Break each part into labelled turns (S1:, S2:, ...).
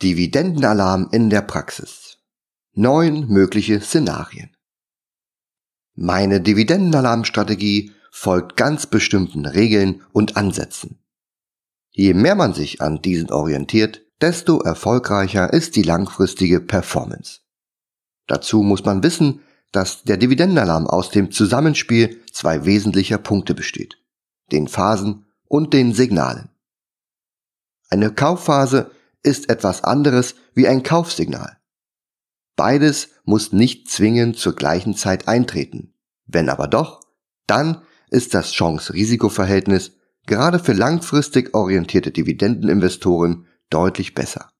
S1: Dividendenalarm in der Praxis. Neun mögliche Szenarien. Meine Dividendenalarmstrategie folgt ganz bestimmten Regeln und Ansätzen. Je mehr man sich an diesen orientiert, desto erfolgreicher ist die langfristige Performance. Dazu muss man wissen, dass der Dividendenalarm aus dem Zusammenspiel zwei wesentlicher Punkte besteht. Den Phasen und den Signalen. Eine Kaufphase ist etwas anderes wie ein Kaufsignal. Beides muss nicht zwingend zur gleichen Zeit eintreten. Wenn aber doch, dann ist das Chance-Risiko-Verhältnis gerade für langfristig orientierte Dividendeninvestoren deutlich besser.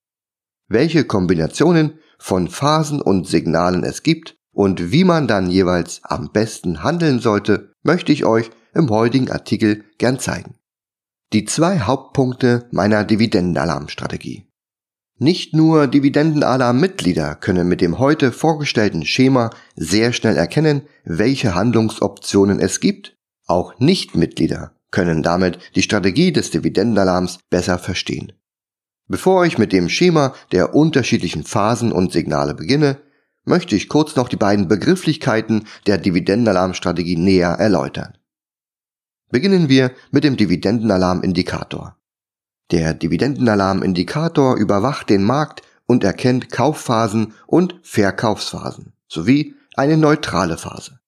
S1: Welche Kombinationen von Phasen und Signalen es gibt und wie man dann jeweils am besten handeln sollte, möchte ich euch im heutigen Artikel gern zeigen. Die zwei Hauptpunkte meiner Dividendenalarmstrategie. Nicht nur Dividendenalarm-Mitglieder können mit dem heute vorgestellten Schema sehr schnell erkennen, welche Handlungsoptionen es gibt, auch Nichtmitglieder können damit die Strategie des Dividendenalarms besser verstehen. Bevor ich mit dem Schema der unterschiedlichen Phasen und Signale beginne, möchte ich kurz noch die beiden Begrifflichkeiten der Dividendenalarmstrategie näher erläutern. Beginnen wir mit dem Dividendenalarmindikator. Der Dividendenalarmindikator überwacht den Markt und erkennt Kaufphasen und Verkaufsphasen sowie eine neutrale Phase.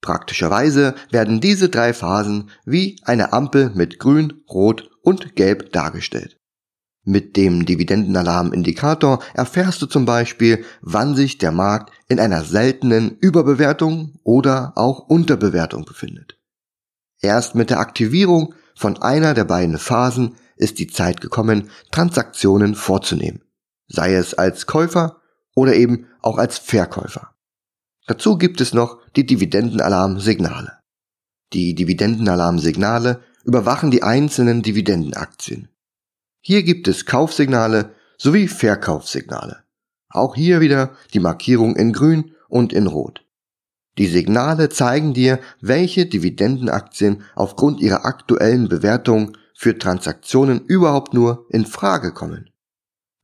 S1: Praktischerweise werden diese drei Phasen wie eine Ampel mit Grün, Rot und Gelb dargestellt. Mit dem Dividendenalarmindikator erfährst du zum Beispiel, wann sich der Markt in einer seltenen Überbewertung oder auch Unterbewertung befindet. Erst mit der Aktivierung von einer der beiden Phasen ist die Zeit gekommen, Transaktionen vorzunehmen, sei es als Käufer oder eben auch als Verkäufer. Dazu gibt es noch die Dividendenalarmsignale. Die Dividendenalarmsignale überwachen die einzelnen Dividendenaktien. Hier gibt es Kaufsignale sowie Verkaufssignale. Auch hier wieder die Markierung in grün und in rot. Die Signale zeigen dir, welche Dividendenaktien aufgrund ihrer aktuellen Bewertung für Transaktionen überhaupt nur in Frage kommen.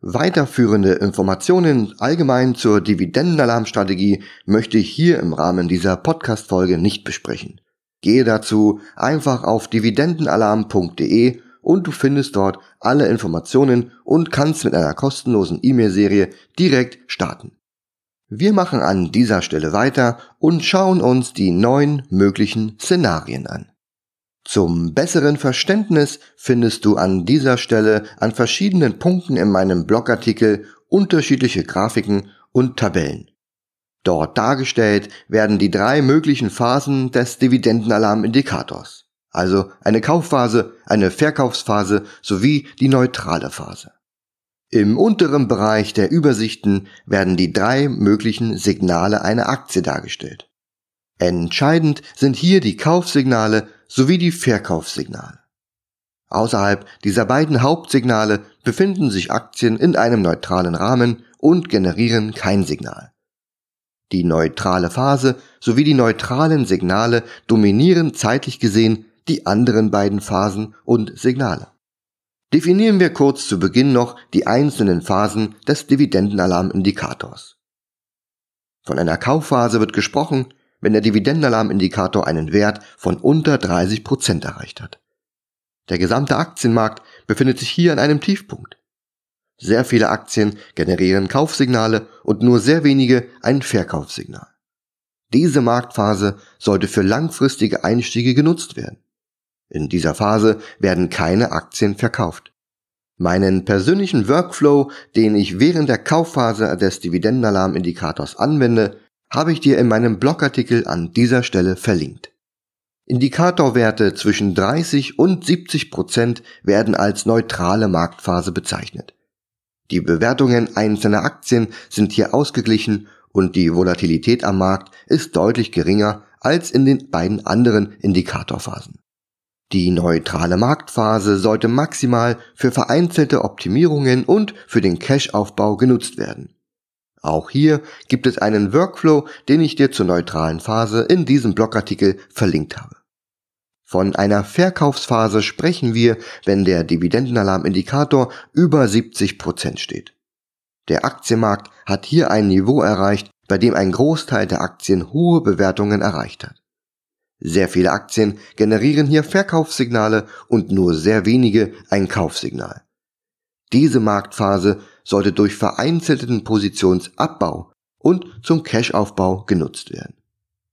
S1: Weiterführende Informationen allgemein zur Dividendenalarmstrategie möchte ich hier im Rahmen dieser Podcast-Folge nicht besprechen. Gehe dazu einfach auf dividendenalarm.de und du findest dort alle Informationen und kannst mit einer kostenlosen E-Mail-Serie direkt starten. Wir machen an dieser Stelle weiter und schauen uns die neun möglichen Szenarien an. Zum besseren Verständnis findest du an dieser Stelle an verschiedenen Punkten in meinem Blogartikel unterschiedliche Grafiken und Tabellen. Dort dargestellt werden die drei möglichen Phasen des Dividendenalarmindikators, also eine Kaufphase, eine Verkaufsphase sowie die neutrale Phase. Im unteren Bereich der Übersichten werden die drei möglichen Signale einer Aktie dargestellt. Entscheidend sind hier die Kaufsignale sowie die Verkaufssignale. Außerhalb dieser beiden Hauptsignale befinden sich Aktien in einem neutralen Rahmen und generieren kein Signal. Die neutrale Phase sowie die neutralen Signale dominieren zeitlich gesehen die anderen beiden Phasen und Signale. Definieren wir kurz zu Beginn noch die einzelnen Phasen des Dividendenalarmindikators. Von einer Kaufphase wird gesprochen, wenn der Dividendenalarmindikator einen Wert von unter 30 Prozent erreicht hat. Der gesamte Aktienmarkt befindet sich hier an einem Tiefpunkt. Sehr viele Aktien generieren Kaufsignale und nur sehr wenige ein Verkaufssignal. Diese Marktphase sollte für langfristige Einstiege genutzt werden. In dieser Phase werden keine Aktien verkauft. Meinen persönlichen Workflow, den ich während der Kaufphase des Dividendenalarmindikators anwende, habe ich dir in meinem Blogartikel an dieser Stelle verlinkt. Indikatorwerte zwischen 30 und 70 Prozent werden als neutrale Marktphase bezeichnet. Die Bewertungen einzelner Aktien sind hier ausgeglichen und die Volatilität am Markt ist deutlich geringer als in den beiden anderen Indikatorphasen. Die neutrale Marktphase sollte maximal für vereinzelte Optimierungen und für den Cash-Aufbau genutzt werden. Auch hier gibt es einen Workflow, den ich dir zur neutralen Phase in diesem Blogartikel verlinkt habe. Von einer Verkaufsphase sprechen wir, wenn der Dividendenalarmindikator über 70% steht. Der Aktienmarkt hat hier ein Niveau erreicht, bei dem ein Großteil der Aktien hohe Bewertungen erreicht hat. Sehr viele Aktien generieren hier Verkaufssignale und nur sehr wenige ein Kaufsignal. Diese Marktphase sollte durch vereinzelten Positionsabbau und zum Cash-Aufbau genutzt werden.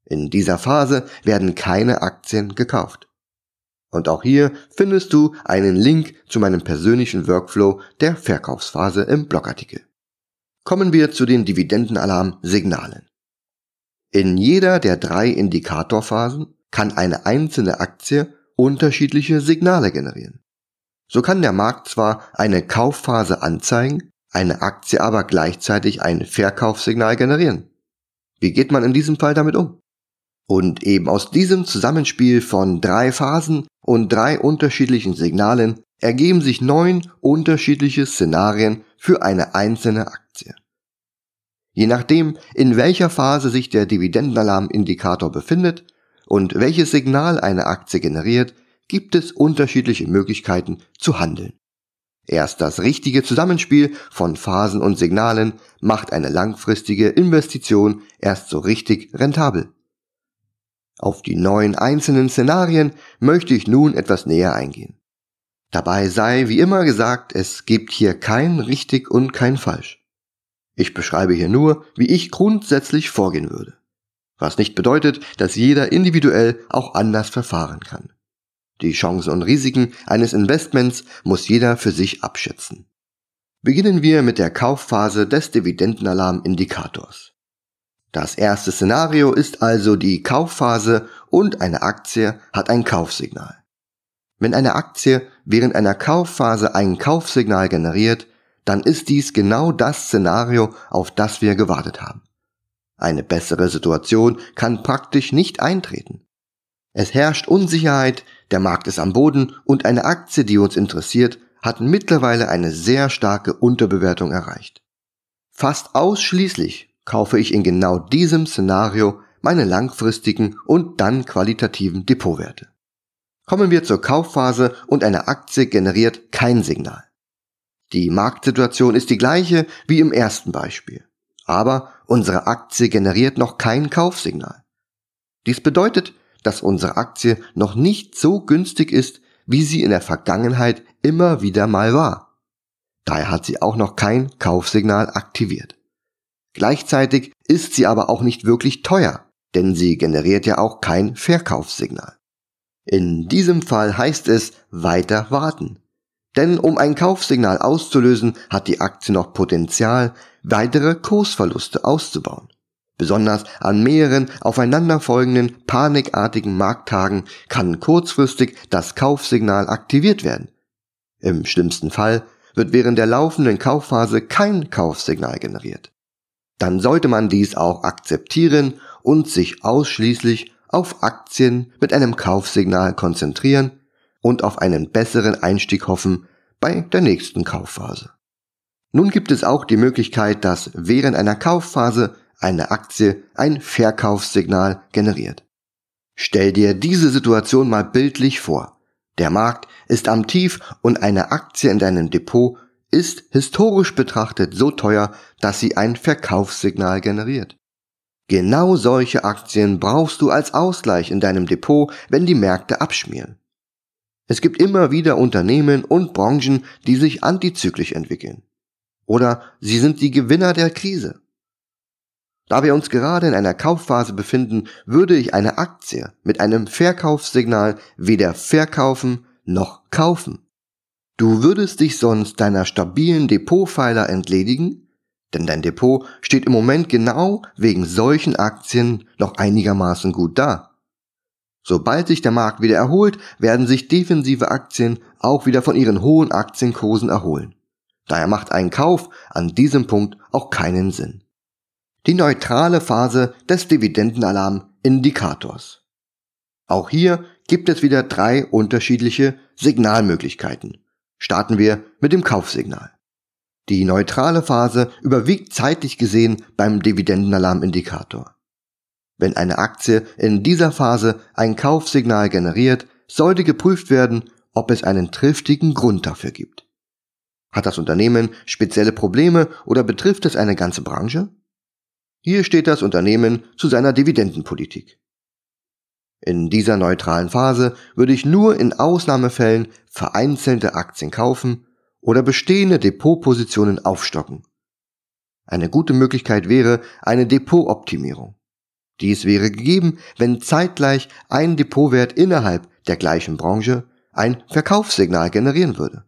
S1: In dieser Phase werden keine Aktien gekauft. Und auch hier findest du einen Link zu meinem persönlichen Workflow der Verkaufsphase im Blogartikel. Kommen wir zu den Dividendenalarm-Signalen. In jeder der drei Indikatorphasen kann eine einzelne Aktie unterschiedliche Signale generieren. So kann der Markt zwar eine Kaufphase anzeigen, eine Aktie aber gleichzeitig ein Verkaufssignal generieren. Wie geht man in diesem Fall damit um? Und eben aus diesem Zusammenspiel von drei Phasen und drei unterschiedlichen Signalen ergeben sich neun unterschiedliche Szenarien für eine einzelne Aktie. Je nachdem, in welcher Phase sich der Dividendenalarmindikator befindet und welches Signal eine Aktie generiert, gibt es unterschiedliche Möglichkeiten zu handeln. Erst das richtige Zusammenspiel von Phasen und Signalen macht eine langfristige Investition erst so richtig rentabel. Auf die neun einzelnen Szenarien möchte ich nun etwas näher eingehen. Dabei sei wie immer gesagt, es gibt hier kein richtig und kein falsch. Ich beschreibe hier nur, wie ich grundsätzlich vorgehen würde. Was nicht bedeutet, dass jeder individuell auch anders verfahren kann. Die Chancen und Risiken eines Investments muss jeder für sich abschätzen. Beginnen wir mit der Kaufphase des Dividendenalarm-Indikators. Das erste Szenario ist also die Kaufphase und eine Aktie hat ein Kaufsignal. Wenn eine Aktie während einer Kaufphase ein Kaufsignal generiert, dann ist dies genau das Szenario, auf das wir gewartet haben. Eine bessere Situation kann praktisch nicht eintreten. Es herrscht Unsicherheit, der Markt ist am Boden und eine Aktie, die uns interessiert, hat mittlerweile eine sehr starke Unterbewertung erreicht. Fast ausschließlich kaufe ich in genau diesem Szenario meine langfristigen und dann qualitativen Depotwerte. Kommen wir zur Kaufphase und eine Aktie generiert kein Signal. Die Marktsituation ist die gleiche wie im ersten Beispiel, aber unsere Aktie generiert noch kein Kaufsignal. Dies bedeutet, dass unsere Aktie noch nicht so günstig ist, wie sie in der Vergangenheit immer wieder mal war. Daher hat sie auch noch kein Kaufsignal aktiviert. Gleichzeitig ist sie aber auch nicht wirklich teuer, denn sie generiert ja auch kein Verkaufssignal. In diesem Fall heißt es weiter warten. Denn um ein Kaufsignal auszulösen, hat die Aktie noch Potenzial, weitere Kursverluste auszubauen. Besonders an mehreren aufeinanderfolgenden panikartigen Markttagen kann kurzfristig das Kaufsignal aktiviert werden. Im schlimmsten Fall wird während der laufenden Kaufphase kein Kaufsignal generiert. Dann sollte man dies auch akzeptieren und sich ausschließlich auf Aktien mit einem Kaufsignal konzentrieren und auf einen besseren Einstieg hoffen bei der nächsten Kaufphase. Nun gibt es auch die Möglichkeit, dass während einer Kaufphase eine Aktie ein Verkaufssignal generiert. Stell dir diese Situation mal bildlich vor. Der Markt ist am Tief und eine Aktie in deinem Depot ist historisch betrachtet so teuer, dass sie ein Verkaufssignal generiert. Genau solche Aktien brauchst du als Ausgleich in deinem Depot, wenn die Märkte abschmieren. Es gibt immer wieder Unternehmen und Branchen, die sich antizyklisch entwickeln. Oder sie sind die Gewinner der Krise. Da wir uns gerade in einer Kaufphase befinden, würde ich eine Aktie mit einem Verkaufssignal weder verkaufen noch kaufen. Du würdest dich sonst deiner stabilen Depotpfeiler entledigen, denn dein Depot steht im Moment genau wegen solchen Aktien noch einigermaßen gut da. Sobald sich der Markt wieder erholt, werden sich defensive Aktien auch wieder von ihren hohen Aktienkursen erholen. Daher macht ein Kauf an diesem Punkt auch keinen Sinn die neutrale Phase des Dividendenalarm-Indikators. Auch hier gibt es wieder drei unterschiedliche Signalmöglichkeiten. Starten wir mit dem Kaufsignal. Die neutrale Phase überwiegt zeitlich gesehen beim Dividendenalarm-Indikator. Wenn eine Aktie in dieser Phase ein Kaufsignal generiert, sollte geprüft werden, ob es einen triftigen Grund dafür gibt. Hat das Unternehmen spezielle Probleme oder betrifft es eine ganze Branche? Hier steht das Unternehmen zu seiner Dividendenpolitik. In dieser neutralen Phase würde ich nur in Ausnahmefällen vereinzelte Aktien kaufen oder bestehende Depotpositionen aufstocken. Eine gute Möglichkeit wäre eine Depotoptimierung. Dies wäre gegeben, wenn zeitgleich ein Depotwert innerhalb der gleichen Branche ein Verkaufssignal generieren würde.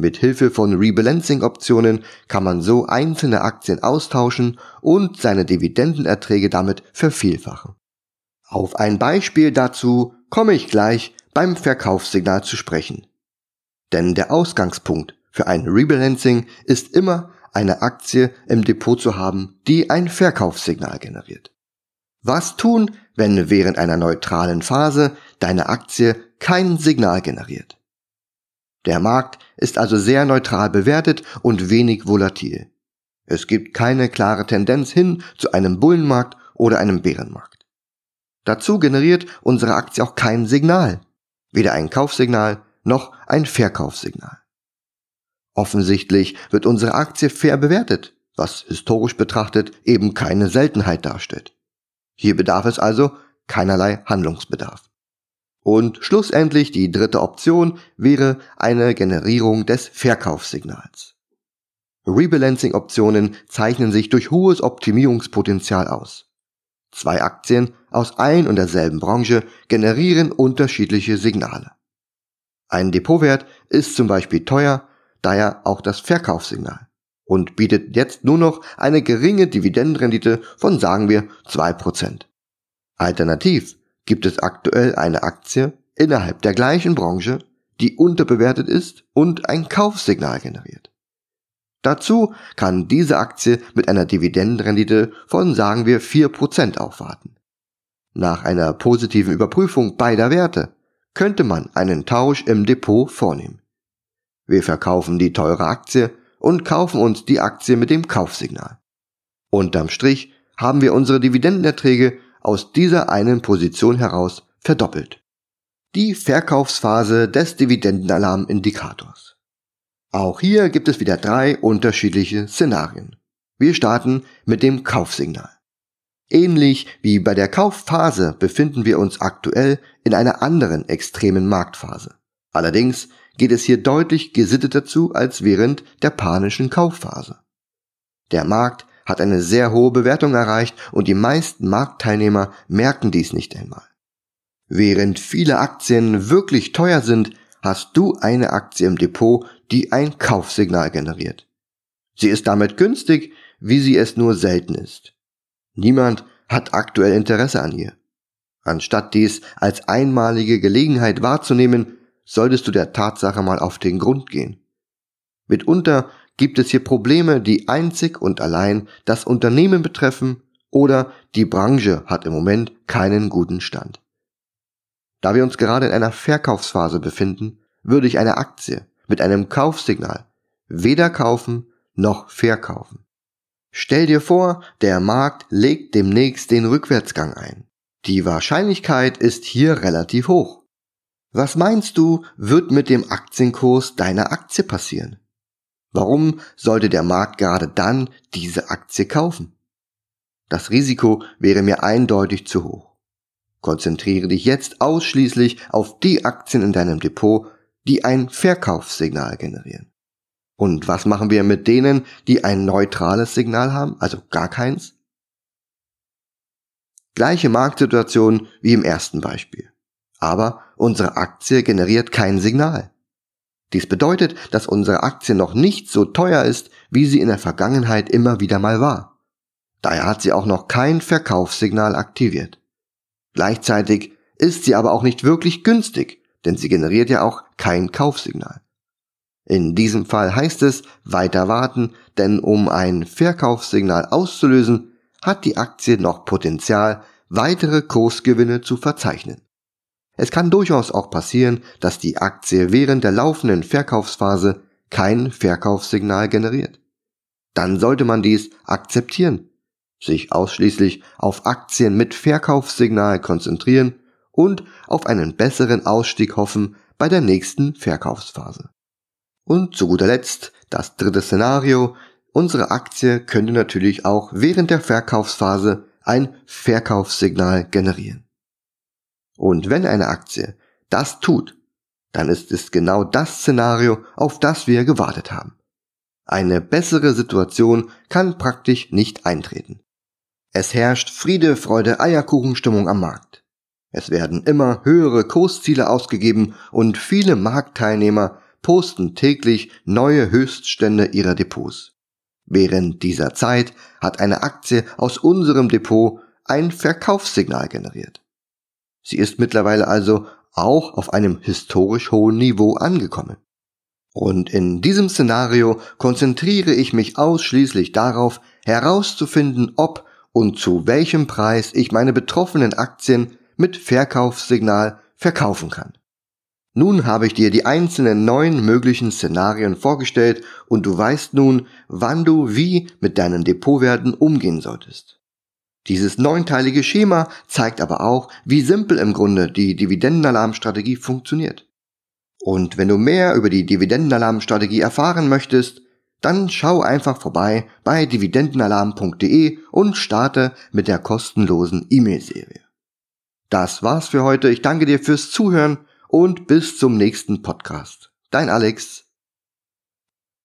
S1: Mit Hilfe von Rebalancing-Optionen kann man so einzelne Aktien austauschen und seine Dividendenerträge damit vervielfachen. Auf ein Beispiel dazu komme ich gleich beim Verkaufssignal zu sprechen. Denn der Ausgangspunkt für ein Rebalancing ist immer eine Aktie im Depot zu haben, die ein Verkaufssignal generiert. Was tun, wenn während einer neutralen Phase deine Aktie kein Signal generiert? Der Markt ist also sehr neutral bewertet und wenig volatil. Es gibt keine klare Tendenz hin zu einem Bullenmarkt oder einem Bärenmarkt. Dazu generiert unsere Aktie auch kein Signal, weder ein Kaufsignal noch ein Verkaufssignal. Offensichtlich wird unsere Aktie fair bewertet, was historisch betrachtet eben keine Seltenheit darstellt. Hier bedarf es also keinerlei Handlungsbedarf. Und schlussendlich die dritte Option wäre eine Generierung des Verkaufssignals. Rebalancing-Optionen zeichnen sich durch hohes Optimierungspotenzial aus. Zwei Aktien aus ein und derselben Branche generieren unterschiedliche Signale. Ein Depotwert ist zum Beispiel teuer, daher auch das Verkaufssignal und bietet jetzt nur noch eine geringe Dividendenrendite von sagen wir 2%. Alternativ gibt es aktuell eine Aktie innerhalb der gleichen Branche, die unterbewertet ist und ein Kaufsignal generiert. Dazu kann diese Aktie mit einer Dividendenrendite von sagen wir 4% aufwarten. Nach einer positiven Überprüfung beider Werte könnte man einen Tausch im Depot vornehmen. Wir verkaufen die teure Aktie und kaufen uns die Aktie mit dem Kaufsignal. Unterm Strich haben wir unsere Dividendenerträge aus dieser einen Position heraus verdoppelt. Die Verkaufsphase des Dividendenalarmindikators. Auch hier gibt es wieder drei unterschiedliche Szenarien. Wir starten mit dem Kaufsignal. Ähnlich wie bei der Kaufphase befinden wir uns aktuell in einer anderen extremen Marktphase. Allerdings geht es hier deutlich gesitteter zu als während der panischen Kaufphase. Der Markt hat eine sehr hohe Bewertung erreicht und die meisten Marktteilnehmer merken dies nicht einmal. Während viele Aktien wirklich teuer sind, hast du eine Aktie im Depot, die ein Kaufsignal generiert. Sie ist damit günstig, wie sie es nur selten ist. Niemand hat aktuell Interesse an ihr. Anstatt dies als einmalige Gelegenheit wahrzunehmen, solltest du der Tatsache mal auf den Grund gehen. Mitunter gibt es hier Probleme, die einzig und allein das Unternehmen betreffen oder die Branche hat im Moment keinen guten Stand. Da wir uns gerade in einer Verkaufsphase befinden, würde ich eine Aktie mit einem Kaufsignal weder kaufen noch verkaufen. Stell dir vor, der Markt legt demnächst den Rückwärtsgang ein. Die Wahrscheinlichkeit ist hier relativ hoch. Was meinst du, wird mit dem Aktienkurs deiner Aktie passieren? Warum sollte der Markt gerade dann diese Aktie kaufen? Das Risiko wäre mir eindeutig zu hoch. Konzentriere dich jetzt ausschließlich auf die Aktien in deinem Depot, die ein Verkaufssignal generieren. Und was machen wir mit denen, die ein neutrales Signal haben, also gar keins? Gleiche Marktsituation wie im ersten Beispiel. Aber unsere Aktie generiert kein Signal. Dies bedeutet, dass unsere Aktie noch nicht so teuer ist, wie sie in der Vergangenheit immer wieder mal war. Daher hat sie auch noch kein Verkaufssignal aktiviert. Gleichzeitig ist sie aber auch nicht wirklich günstig, denn sie generiert ja auch kein Kaufsignal. In diesem Fall heißt es weiter warten, denn um ein Verkaufssignal auszulösen, hat die Aktie noch Potenzial, weitere Kursgewinne zu verzeichnen. Es kann durchaus auch passieren, dass die Aktie während der laufenden Verkaufsphase kein Verkaufssignal generiert. Dann sollte man dies akzeptieren, sich ausschließlich auf Aktien mit Verkaufssignal konzentrieren und auf einen besseren Ausstieg hoffen bei der nächsten Verkaufsphase. Und zu guter Letzt das dritte Szenario. Unsere Aktie könnte natürlich auch während der Verkaufsphase ein Verkaufssignal generieren. Und wenn eine Aktie das tut, dann ist es genau das Szenario, auf das wir gewartet haben. Eine bessere Situation kann praktisch nicht eintreten. Es herrscht Friede, Freude, Eierkuchenstimmung am Markt. Es werden immer höhere Kursziele ausgegeben und viele Marktteilnehmer posten täglich neue Höchststände ihrer Depots. Während dieser Zeit hat eine Aktie aus unserem Depot ein Verkaufssignal generiert. Sie ist mittlerweile also auch auf einem historisch hohen Niveau angekommen. Und in diesem Szenario konzentriere ich mich ausschließlich darauf, herauszufinden, ob und zu welchem Preis ich meine betroffenen Aktien mit Verkaufssignal verkaufen kann. Nun habe ich dir die einzelnen neun möglichen Szenarien vorgestellt und du weißt nun, wann du wie mit deinen Depotwerten umgehen solltest. Dieses neunteilige Schema zeigt aber auch, wie simpel im Grunde die Dividendenalarmstrategie funktioniert. Und wenn du mehr über die Dividendenalarmstrategie erfahren möchtest, dann schau einfach vorbei bei dividendenalarm.de und starte mit der kostenlosen E-Mail-Serie. Das war's für heute. Ich danke dir fürs Zuhören und bis zum nächsten Podcast. Dein Alex.